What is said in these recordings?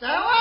走啊！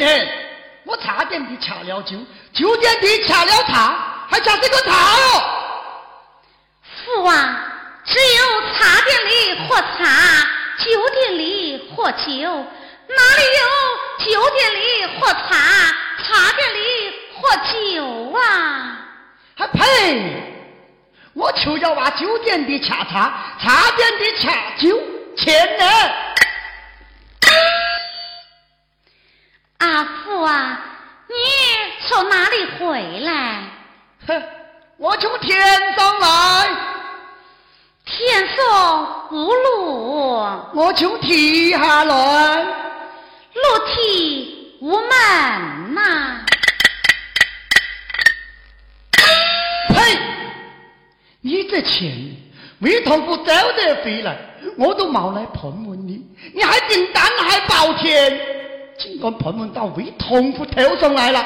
人，我差点被掐了酒，酒店的掐了茶，还掐这个茶哟。父王，只有茶店里喝茶，酒店里喝酒，哪里有酒店里喝茶，茶店里喝酒啊？还呸！我就要往酒店的掐茶，茶店的掐酒，钱呢。阿福啊，你从哪里回来？哼，我从天上来。天上无路，我从地下来。路梯无门呐、呸！你这钱为头不早点回来，我都冒来盘问你，你还订胆还包钱？尽管盘问到为同夫头上来了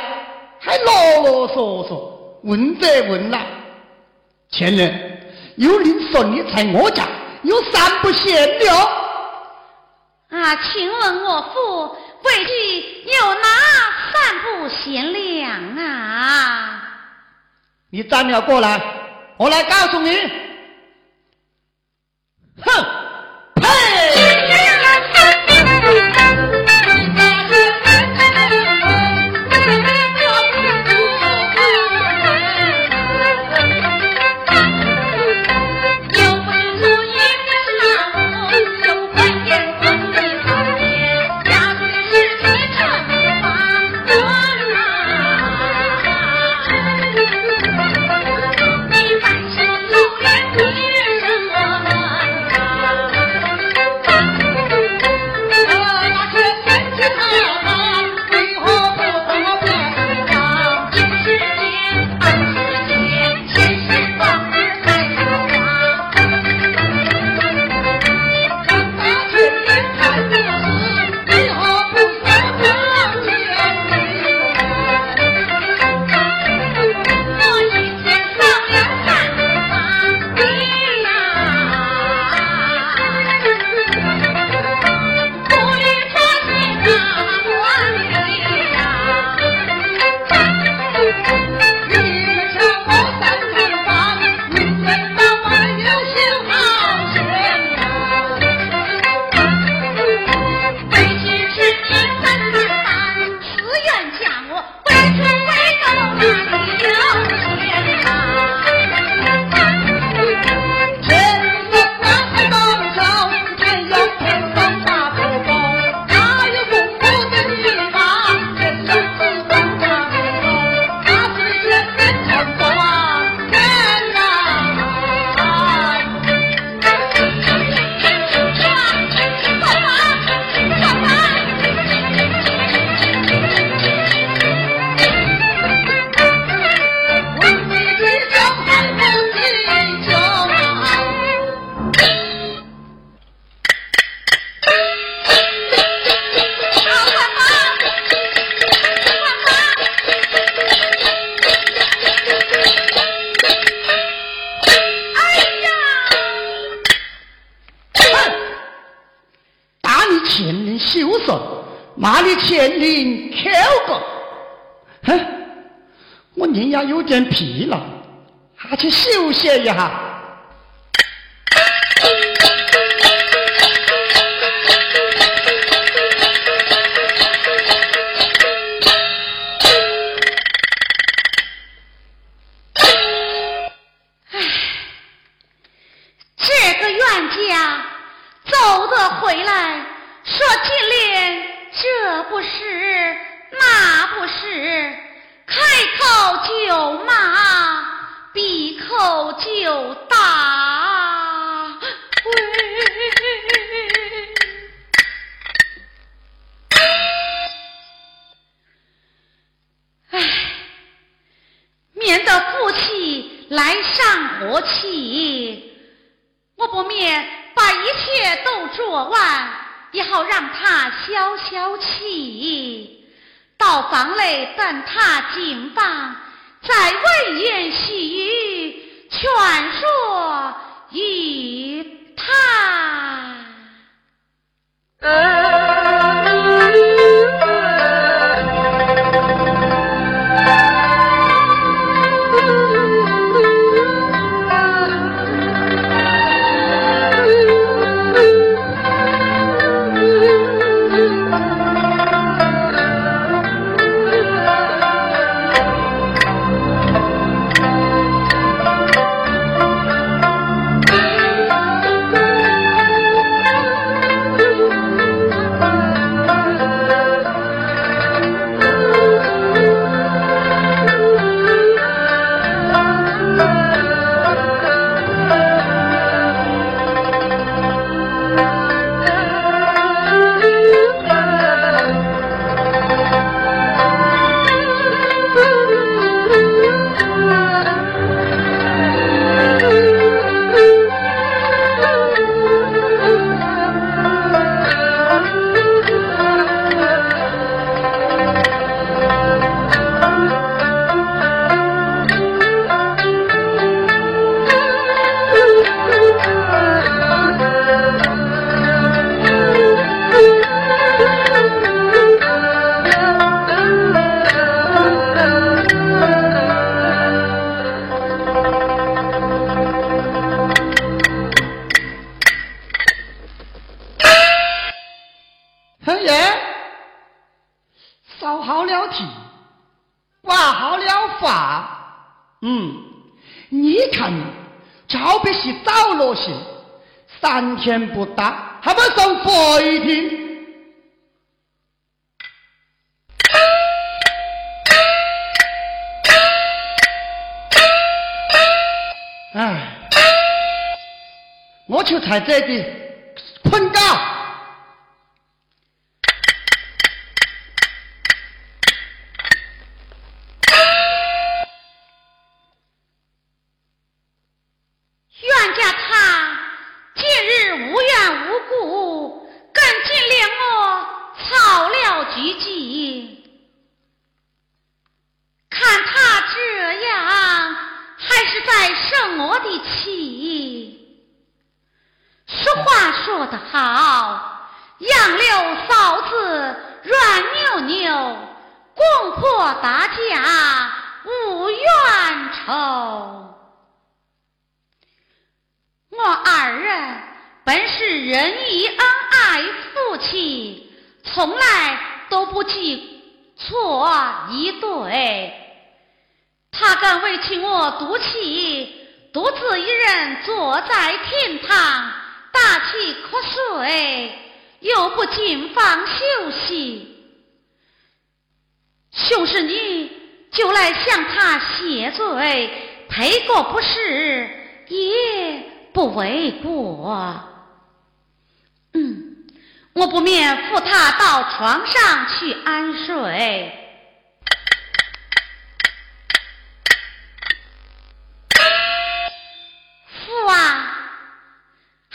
还啰啰嗦嗦问这问那。前人有人说你在我家有三不贤了。啊请问我父为地有哪三不贤良啊？你站了过来我来告诉你。哼一下。天哎，我就在这里困觉。赌气，独自一人坐在厅堂，打起瞌睡，又不进房休息。就是女就来向他谢罪，赔个不是，也不为过。嗯，我不免扶他到床上去安睡。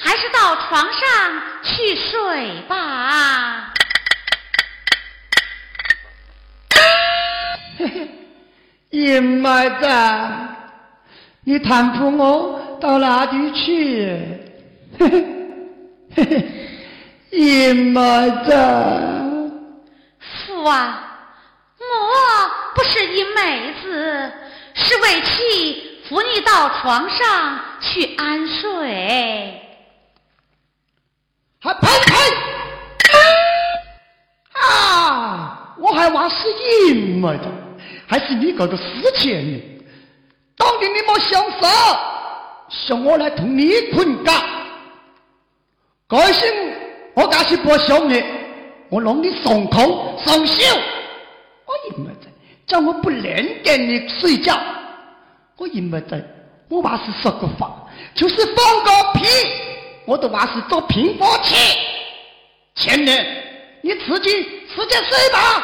还是到床上去睡吧。嘿嘿，阴霾子，你搀扶我到哪里去？嘿嘿嘿嘿。姨妹子，父啊，我不是一妹子，是为妻扶你到床上去安睡。还呸呸！啊！我还话是姨妹子，还是你搞个死贱人！当年你莫想啥，想我来同你困觉。改心我假是不想你，我让你上口上笑。我姨妹子叫我不连跟你睡觉。我姨妹子，我话是说个话，就是放个屁，我都话是做平波器。前年你自己自己睡吧。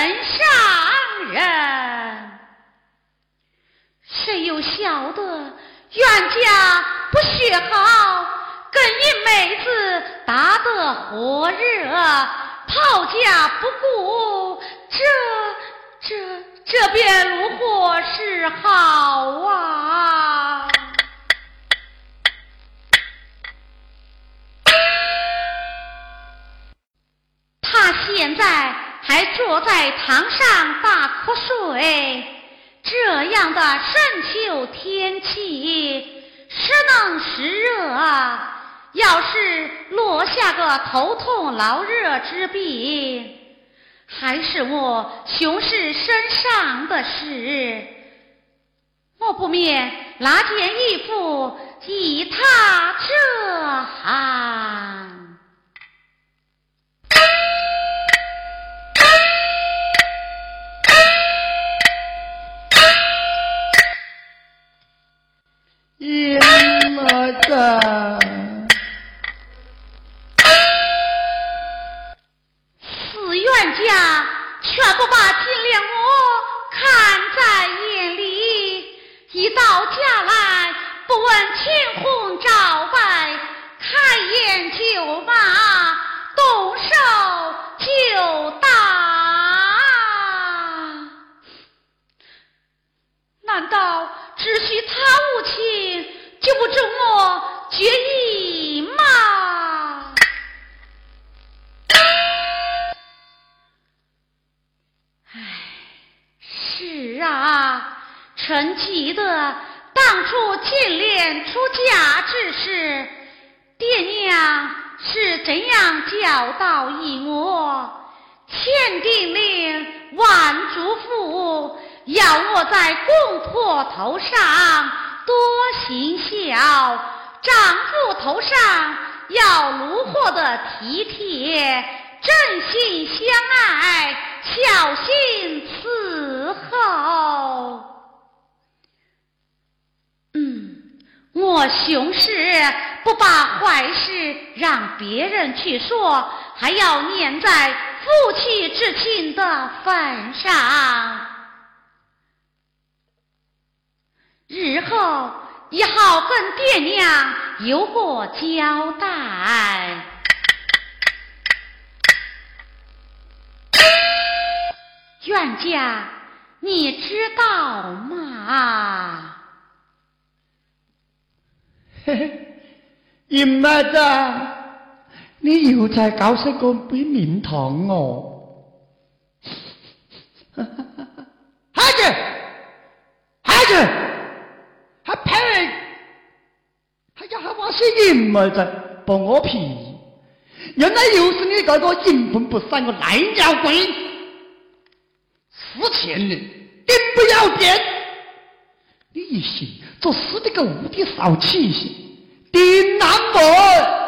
人上人。谁又晓得冤家不学好，跟一妹子打得火热，讨价不顾，这这这便如何是好啊？他现在还坐在堂上打瞌睡。这样的深秋天气，时冷时热啊，要是落下个头痛劳热之病，还是我熊氏身上的事，我不免拿件衣服替他遮寒。妹子，四冤家全不把金莲我看在眼里，一到家来不问青红皂白，开眼就骂，动手就打。难道只许他无情，就不准我决意吗？是啊，臣记得当初金莲出嫁之时，爹娘是怎样教导于我，千叮咛万嘱咐，要我在公婆头上多行孝，丈夫头上要如何的体贴，真心相爱，小心伺候。嗯，我雄氏不把坏事让别人去说，还要念在夫妻之情的份上，日后也好跟爹娘有 个交代。冤家，你知道吗？嘿嘿，姨妈 你又在搞什个杯面糖哦？孩子，孩子，还呸！还叫还话是姨妈子剥我皮，原来又是你这个阴魂不散的赖尿鬼！死前人，顶不要变！你一心做死的个无的少气息。丁南门要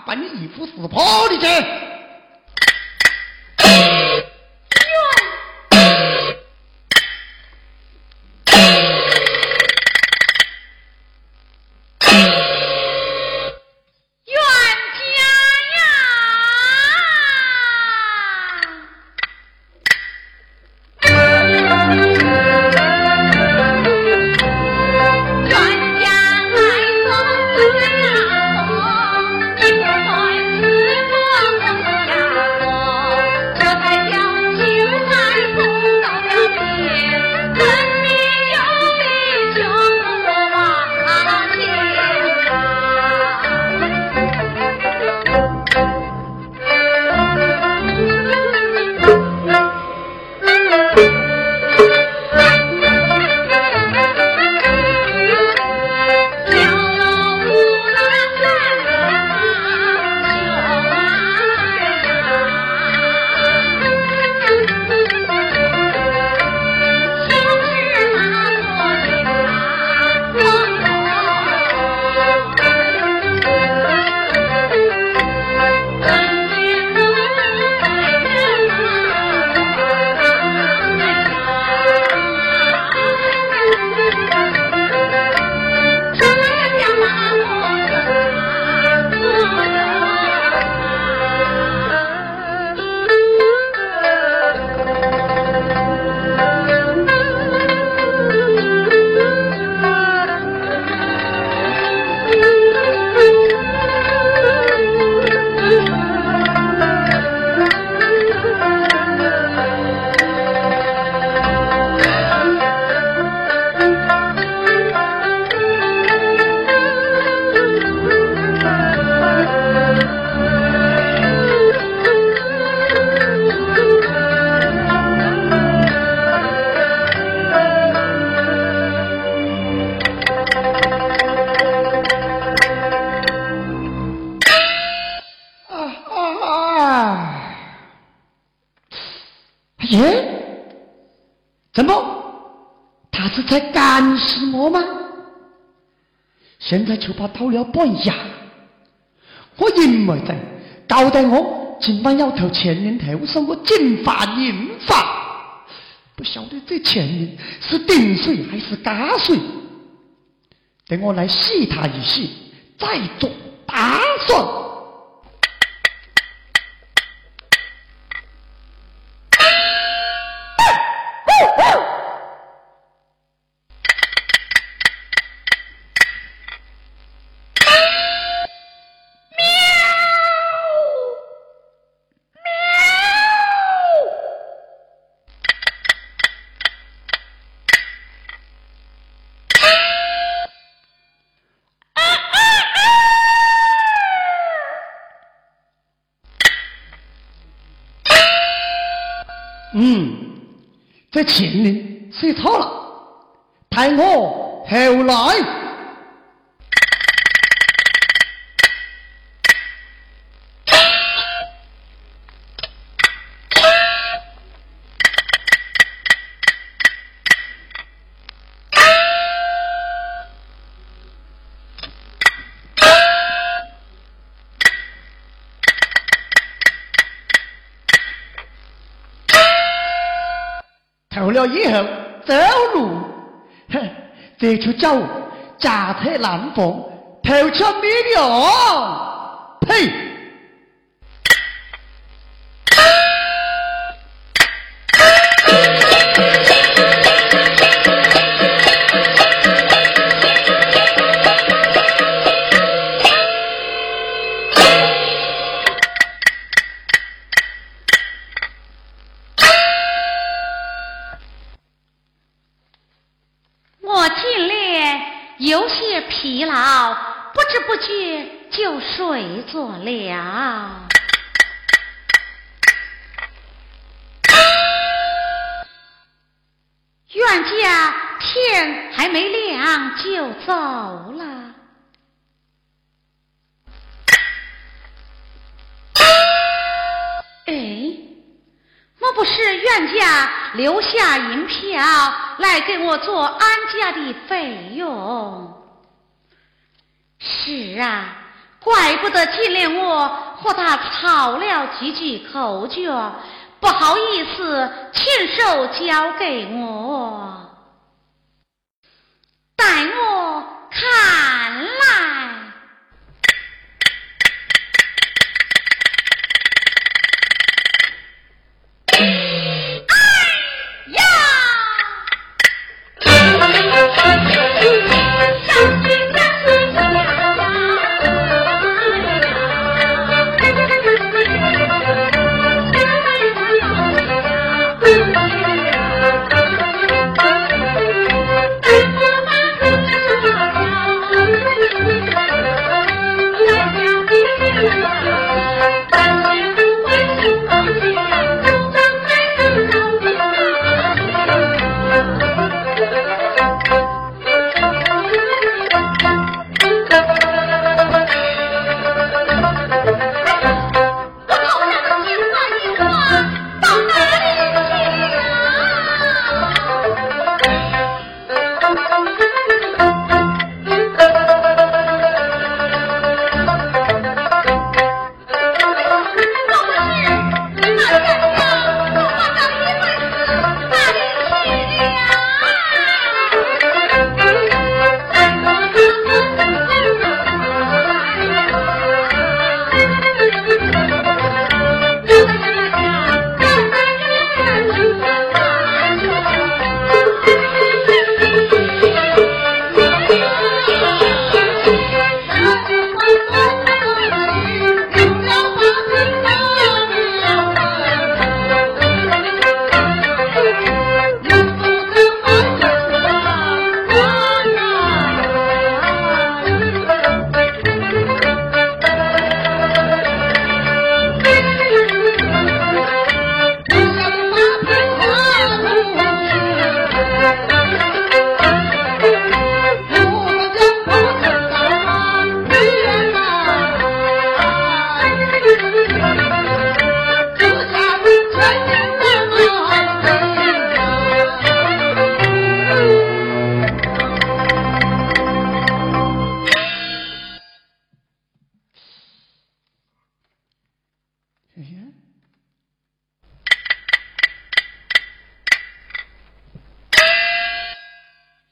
把你衣服撕破了去。就怕到了半夜，我因为在交代我今晚要投前年头上我金发银发，不晓得这前人是顶水还是加水，等我来试他一试，再做打算。这前人写错了，抬我后来。了以后走路，哼，这就叫家财难逢，头巧没了，呸！家天还没亮就走了。哎，莫不是冤家留下银票来给我做安家的费用？是啊，怪不得今年我和他吵了几句口角，不好意思亲手交给我，待我看了。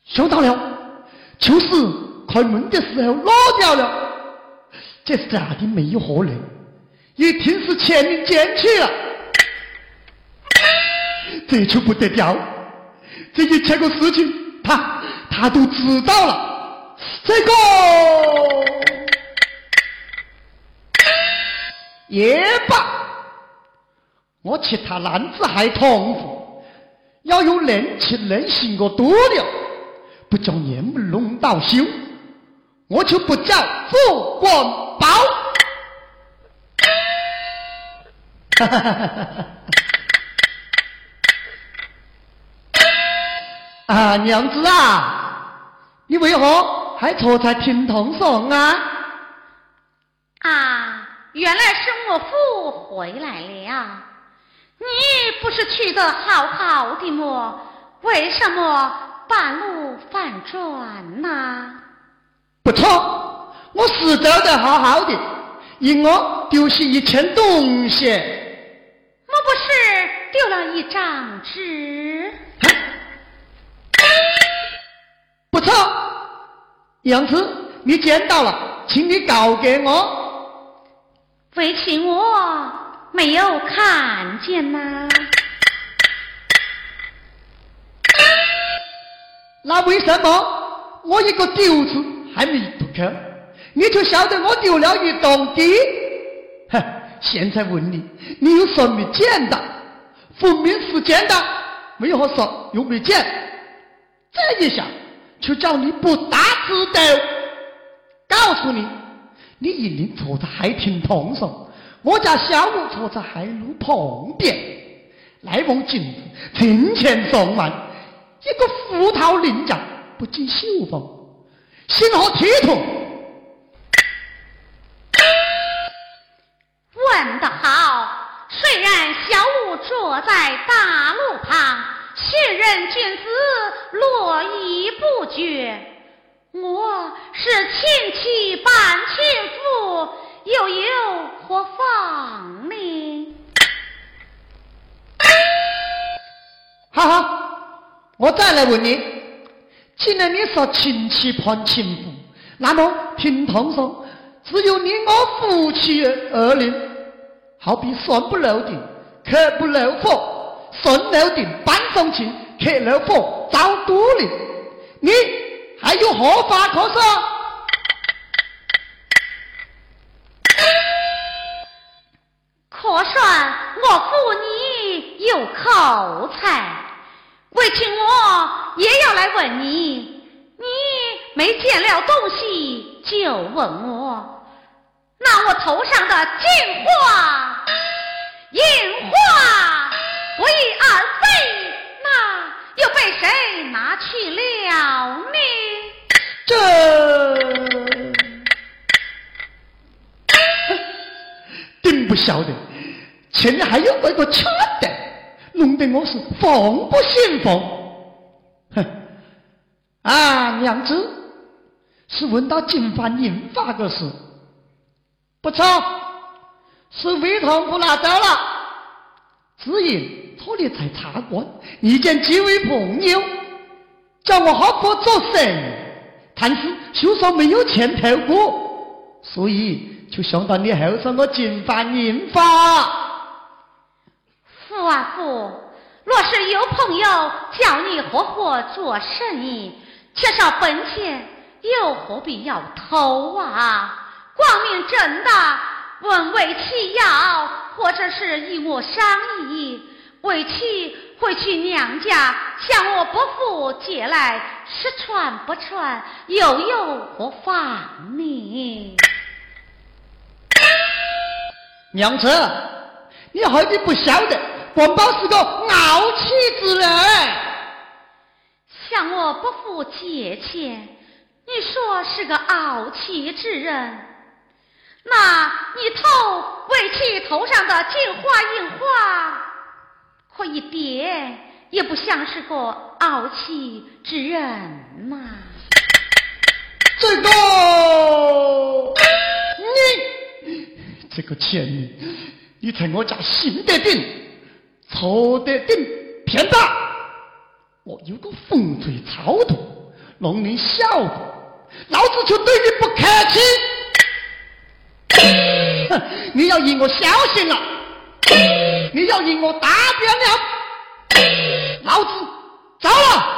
收到了，就是开门的时候落掉了，这是咋的？没有可能，一定是前面捡去了，这就不得了，这一切个事情，他他都知道了，这个！也罢，我其他男子还痛苦，要有能气能行个多了。不叫你们弄到休，我就不叫富官包。啊，娘子啊，你为何还坐在厅堂上啊？啊，原来是我父回来了。你不是去的好好的么？为什么？半路反转呐！不错，我是走的好好的，因我丢失一件东西。莫不是丢了一张纸？不错，杨子，你捡到了，请你告给我。为请我没有看见呐。那为什么我一个丢子还没不去，你就晓得我丢了一栋地？哼！现在问你，你有什么捡到？分明是捡到，没有好说，又没捡。这一下就叫你不打自斗，告诉你，你一定坐在海亭堂上，我家小五坐在海路旁边，来往镜子，庭前上万，一个胡桃领奖，不计绣房，心何铁土？问得好！虽然小五坐在大路旁，信任君子络绎不绝。我是亲戚伴亲夫，又有何妨呢？哈哈，我再来问你，既然你说亲戚判亲夫，那么平堂上只有你我夫妻二人，好比算不漏的，客不漏火，顺漏的搬上去，客漏火遭多了，你。还有何法可说？算我负你有口才，为请我也要来问你。你没见了东西就问我，那我头上的金花银花不翼而飞，那又被谁拿去了呢？这，定不晓得，前面还有那个缺德，弄得我是防不胜防。哼，啊，娘子，是问到金发银发的事，不错，是魏同不拿走了。只因托你在茶馆遇见几位朋友，叫我好不做生。但是就说没有钱投过，所以就想到你后生我金发银发。寡妇，若是有朋友叫你合伙做生意，缺少本钱，又何必要偷啊？光明正大问为妻要，或者是与我商议，为妻回去娘家向我伯父借来。是传不传，又有何妨呢？娘子，你何必不晓得？官宝是个傲气之人，向我伯父借钱，你说是个傲气之人，那你头为其头上的金花银花，可一点？也不像是个傲气之人嘛。这个，你这个贱女，你在我家行得定，坐得定，偏大。我有个风吹草动，弄你笑话，老子就对你不客气。哼，你要赢我小心了，你要赢我大变了。老子走了。